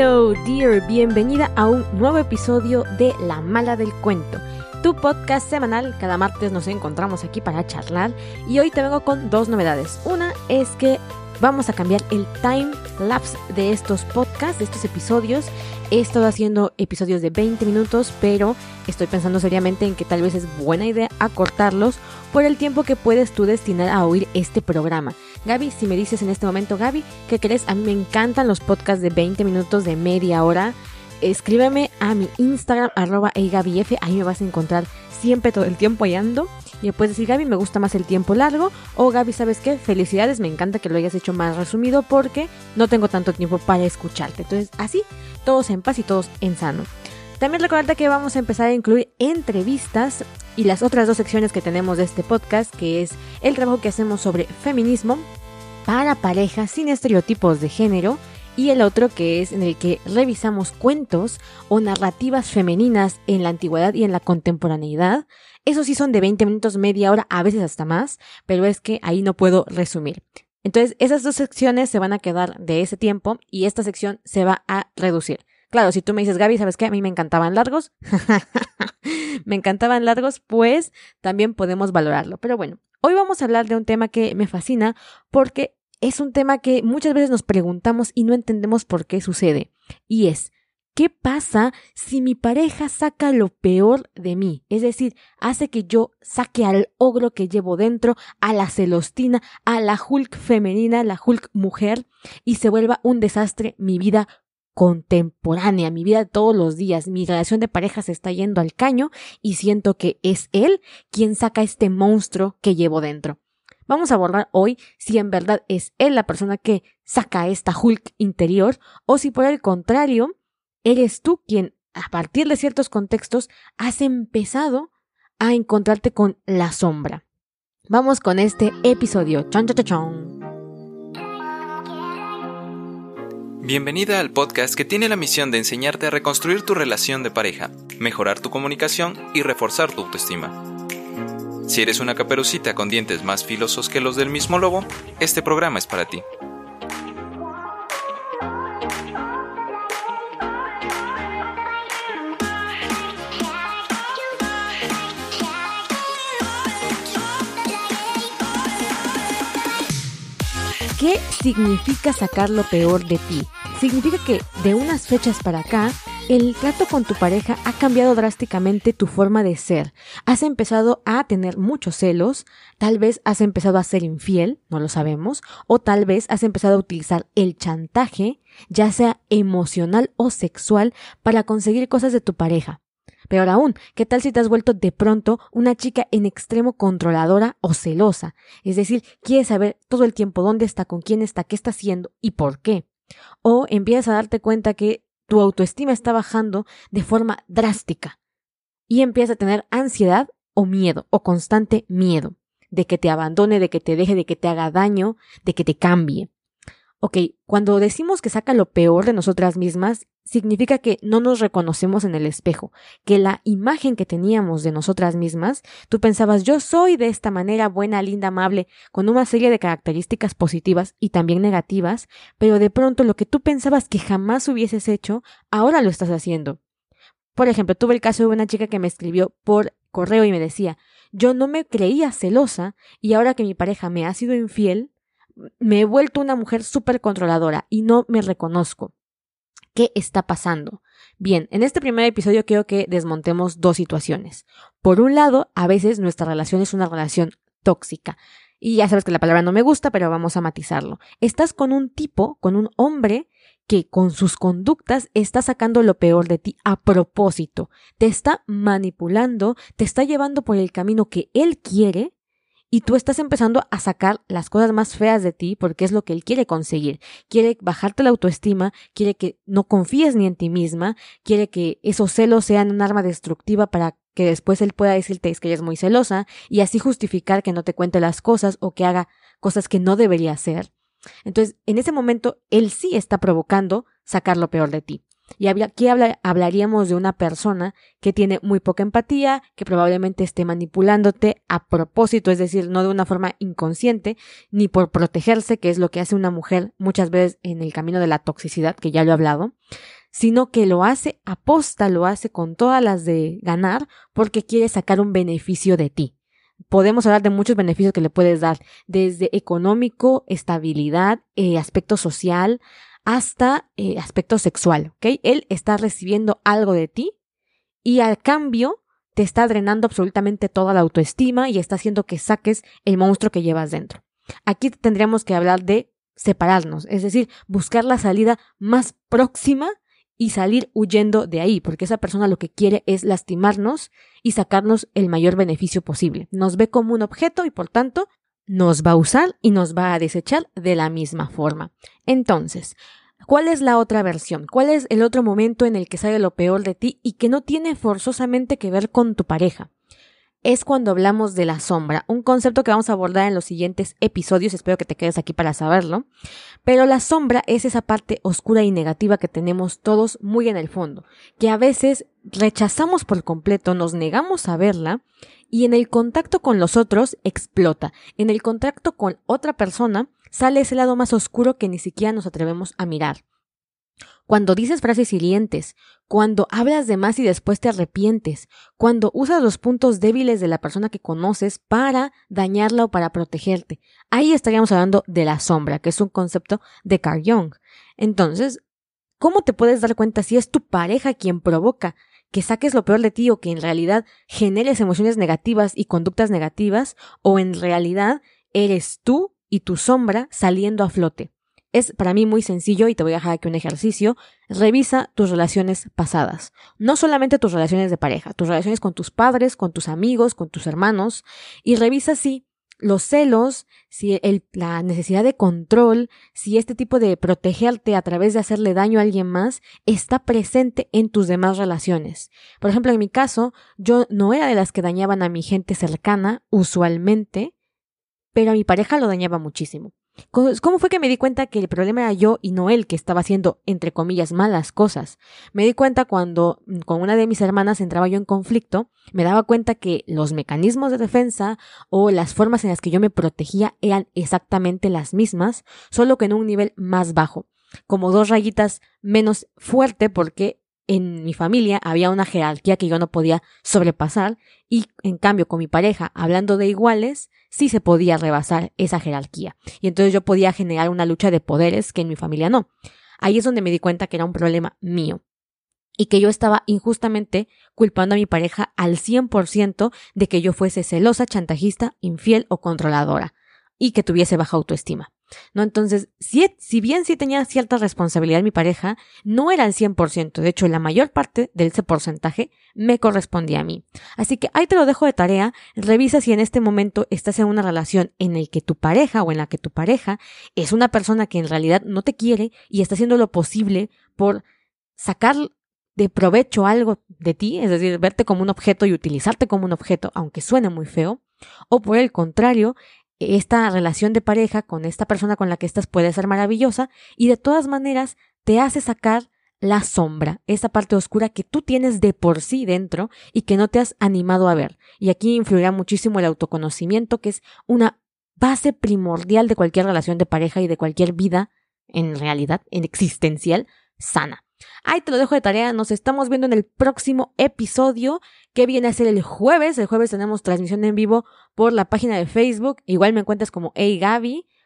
Hello, dear, bienvenida a un nuevo episodio de La Mala del Cuento, tu podcast semanal. Cada martes nos encontramos aquí para charlar y hoy te vengo con dos novedades. Una es que vamos a cambiar el time lapse de estos podcasts, de estos episodios. He estado haciendo episodios de 20 minutos, pero estoy pensando seriamente en que tal vez es buena idea acortarlos por el tiempo que puedes tú destinar a oír este programa. Gaby, si me dices en este momento, Gaby, ¿qué crees? A mí me encantan los podcasts de 20 minutos, de media hora. Escríbeme a mi Instagram, arroba eigabif, ahí me vas a encontrar siempre todo el tiempo ahí ando. Y puedes decir, Gaby, me gusta más el tiempo largo. O Gaby, ¿sabes qué? Felicidades, me encanta que lo hayas hecho más resumido porque no tengo tanto tiempo para escucharte. Entonces, así, todos en paz y todos en sano. También recordarte que vamos a empezar a incluir entrevistas y las otras dos secciones que tenemos de este podcast, que es el trabajo que hacemos sobre feminismo para parejas sin estereotipos de género y el otro que es en el que revisamos cuentos o narrativas femeninas en la antigüedad y en la contemporaneidad. Esos sí son de 20 minutos, media hora, a veces hasta más, pero es que ahí no puedo resumir. Entonces, esas dos secciones se van a quedar de ese tiempo y esta sección se va a reducir. Claro, si tú me dices, Gaby, ¿sabes qué? A mí me encantaban largos. me encantaban largos, pues también podemos valorarlo. Pero bueno, hoy vamos a hablar de un tema que me fascina porque es un tema que muchas veces nos preguntamos y no entendemos por qué sucede. Y es, ¿qué pasa si mi pareja saca lo peor de mí? Es decir, hace que yo saque al ogro que llevo dentro, a la celostina, a la Hulk femenina, la Hulk mujer, y se vuelva un desastre mi vida contemporánea, mi vida de todos los días, mi relación de pareja se está yendo al caño y siento que es él quien saca este monstruo que llevo dentro. Vamos a abordar hoy si en verdad es él la persona que saca esta Hulk interior o si por el contrario eres tú quien a partir de ciertos contextos has empezado a encontrarte con la sombra. Vamos con este episodio. Chon, chon, chon. Bienvenida al podcast que tiene la misión de enseñarte a reconstruir tu relación de pareja, mejorar tu comunicación y reforzar tu autoestima. Si eres una caperucita con dientes más filosos que los del mismo lobo, este programa es para ti. ¿Qué significa sacar lo peor de ti? Significa que de unas fechas para acá, el trato con tu pareja ha cambiado drásticamente tu forma de ser. Has empezado a tener muchos celos, tal vez has empezado a ser infiel, no lo sabemos, o tal vez has empezado a utilizar el chantaje, ya sea emocional o sexual, para conseguir cosas de tu pareja. Peor aún, ¿qué tal si te has vuelto de pronto una chica en extremo controladora o celosa? Es decir, quieres saber todo el tiempo dónde está, con quién está, qué está haciendo y por qué. O empiezas a darte cuenta que tu autoestima está bajando de forma drástica y empiezas a tener ansiedad o miedo o constante miedo de que te abandone, de que te deje, de que te haga daño, de que te cambie. Ok, cuando decimos que saca lo peor de nosotras mismas, significa que no nos reconocemos en el espejo, que la imagen que teníamos de nosotras mismas, tú pensabas yo soy de esta manera buena, linda, amable, con una serie de características positivas y también negativas, pero de pronto lo que tú pensabas que jamás hubieses hecho, ahora lo estás haciendo. Por ejemplo, tuve el caso de una chica que me escribió por correo y me decía, yo no me creía celosa y ahora que mi pareja me ha sido infiel, me he vuelto una mujer súper controladora y no me reconozco. ¿Qué está pasando? Bien, en este primer episodio quiero que desmontemos dos situaciones. Por un lado, a veces nuestra relación es una relación tóxica. Y ya sabes que la palabra no me gusta, pero vamos a matizarlo. Estás con un tipo, con un hombre que con sus conductas está sacando lo peor de ti a propósito. Te está manipulando, te está llevando por el camino que él quiere y tú estás empezando a sacar las cosas más feas de ti porque es lo que él quiere conseguir. Quiere bajarte la autoestima, quiere que no confíes ni en ti misma, quiere que esos celos sean un arma destructiva para que después él pueda decirte que ella es muy celosa y así justificar que no te cuente las cosas o que haga cosas que no debería hacer. Entonces, en ese momento, él sí está provocando sacar lo peor de ti. Y aquí hablaríamos de una persona que tiene muy poca empatía, que probablemente esté manipulándote a propósito, es decir, no de una forma inconsciente, ni por protegerse, que es lo que hace una mujer muchas veces en el camino de la toxicidad, que ya lo he hablado, sino que lo hace aposta, lo hace con todas las de ganar porque quiere sacar un beneficio de ti. Podemos hablar de muchos beneficios que le puedes dar, desde económico, estabilidad, eh, aspecto social, hasta eh, aspecto sexual, ¿ok? Él está recibiendo algo de ti y al cambio te está drenando absolutamente toda la autoestima y está haciendo que saques el monstruo que llevas dentro. Aquí tendríamos que hablar de separarnos, es decir, buscar la salida más próxima y salir huyendo de ahí, porque esa persona lo que quiere es lastimarnos y sacarnos el mayor beneficio posible. Nos ve como un objeto y por tanto nos va a usar y nos va a desechar de la misma forma. Entonces, ¿cuál es la otra versión? ¿Cuál es el otro momento en el que sale lo peor de ti y que no tiene forzosamente que ver con tu pareja? es cuando hablamos de la sombra, un concepto que vamos a abordar en los siguientes episodios, espero que te quedes aquí para saberlo, pero la sombra es esa parte oscura y negativa que tenemos todos muy en el fondo, que a veces rechazamos por completo, nos negamos a verla y en el contacto con los otros explota, en el contacto con otra persona sale ese lado más oscuro que ni siquiera nos atrevemos a mirar. Cuando dices frases hirientes, cuando hablas de más y después te arrepientes, cuando usas los puntos débiles de la persona que conoces para dañarla o para protegerte. Ahí estaríamos hablando de la sombra, que es un concepto de Carl Jung. Entonces, ¿cómo te puedes dar cuenta si es tu pareja quien provoca que saques lo peor de ti o que en realidad generes emociones negativas y conductas negativas o en realidad eres tú y tu sombra saliendo a flote? Es para mí muy sencillo y te voy a dejar aquí un ejercicio. Revisa tus relaciones pasadas. No solamente tus relaciones de pareja, tus relaciones con tus padres, con tus amigos, con tus hermanos. Y revisa si los celos, si la necesidad de control, si este tipo de protegerte a través de hacerle daño a alguien más está presente en tus demás relaciones. Por ejemplo, en mi caso, yo no era de las que dañaban a mi gente cercana, usualmente, pero a mi pareja lo dañaba muchísimo. ¿Cómo fue que me di cuenta que el problema era yo y no él que estaba haciendo, entre comillas, malas cosas? Me di cuenta cuando mm, con una de mis hermanas entraba yo en conflicto, me daba cuenta que los mecanismos de defensa o las formas en las que yo me protegía eran exactamente las mismas, solo que en un nivel más bajo, como dos rayitas menos fuerte porque en mi familia había una jerarquía que yo no podía sobrepasar y en cambio con mi pareja, hablando de iguales, sí se podía rebasar esa jerarquía. Y entonces yo podía generar una lucha de poderes que en mi familia no. Ahí es donde me di cuenta que era un problema mío y que yo estaba injustamente culpando a mi pareja al 100% de que yo fuese celosa, chantajista, infiel o controladora y que tuviese baja autoestima. ¿No? Entonces, si, si bien sí tenía cierta responsabilidad mi pareja, no era el 100%. De hecho, la mayor parte de ese porcentaje me correspondía a mí. Así que ahí te lo dejo de tarea. Revisa si en este momento estás en una relación en la que tu pareja o en la que tu pareja es una persona que en realidad no te quiere y está haciendo lo posible por sacar de provecho algo de ti, es decir, verte como un objeto y utilizarte como un objeto, aunque suene muy feo, o por el contrario, esta relación de pareja con esta persona con la que estás puede ser maravillosa y de todas maneras te hace sacar la sombra, esa parte oscura que tú tienes de por sí dentro y que no te has animado a ver. Y aquí influirá muchísimo el autoconocimiento, que es una base primordial de cualquier relación de pareja y de cualquier vida, en realidad, en existencial, sana. Ahí te lo dejo de tarea, nos estamos viendo en el próximo episodio que viene a ser el jueves. El jueves tenemos transmisión en vivo por la página de Facebook. Igual me encuentras como Hey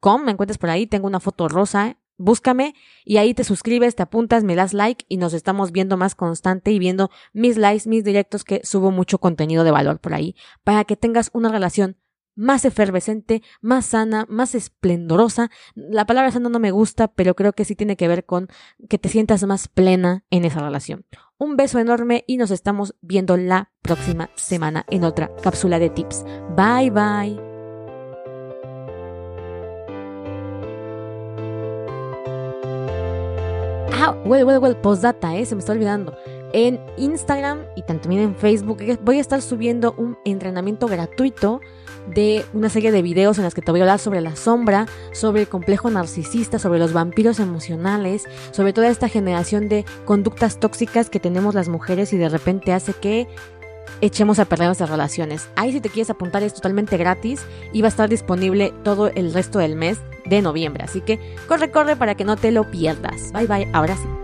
com, me encuentras por ahí, tengo una foto rosa. Búscame y ahí te suscribes, te apuntas, me das like y nos estamos viendo más constante y viendo mis likes, mis directos que subo mucho contenido de valor por ahí para que tengas una relación más efervescente, más sana, más esplendorosa. La palabra sana no me gusta, pero creo que sí tiene que ver con que te sientas más plena en esa relación. Un beso enorme y nos estamos viendo la próxima semana en otra cápsula de tips. Bye bye. Ah, well, well, well, postdata, eh, se me está olvidando. En Instagram y también en Facebook voy a estar subiendo un entrenamiento gratuito de una serie de videos en las que te voy a hablar sobre la sombra, sobre el complejo narcisista, sobre los vampiros emocionales, sobre toda esta generación de conductas tóxicas que tenemos las mujeres y de repente hace que echemos a perder nuestras relaciones. Ahí si te quieres apuntar es totalmente gratis y va a estar disponible todo el resto del mes de noviembre. Así que corre, corre para que no te lo pierdas. Bye bye, ahora sí.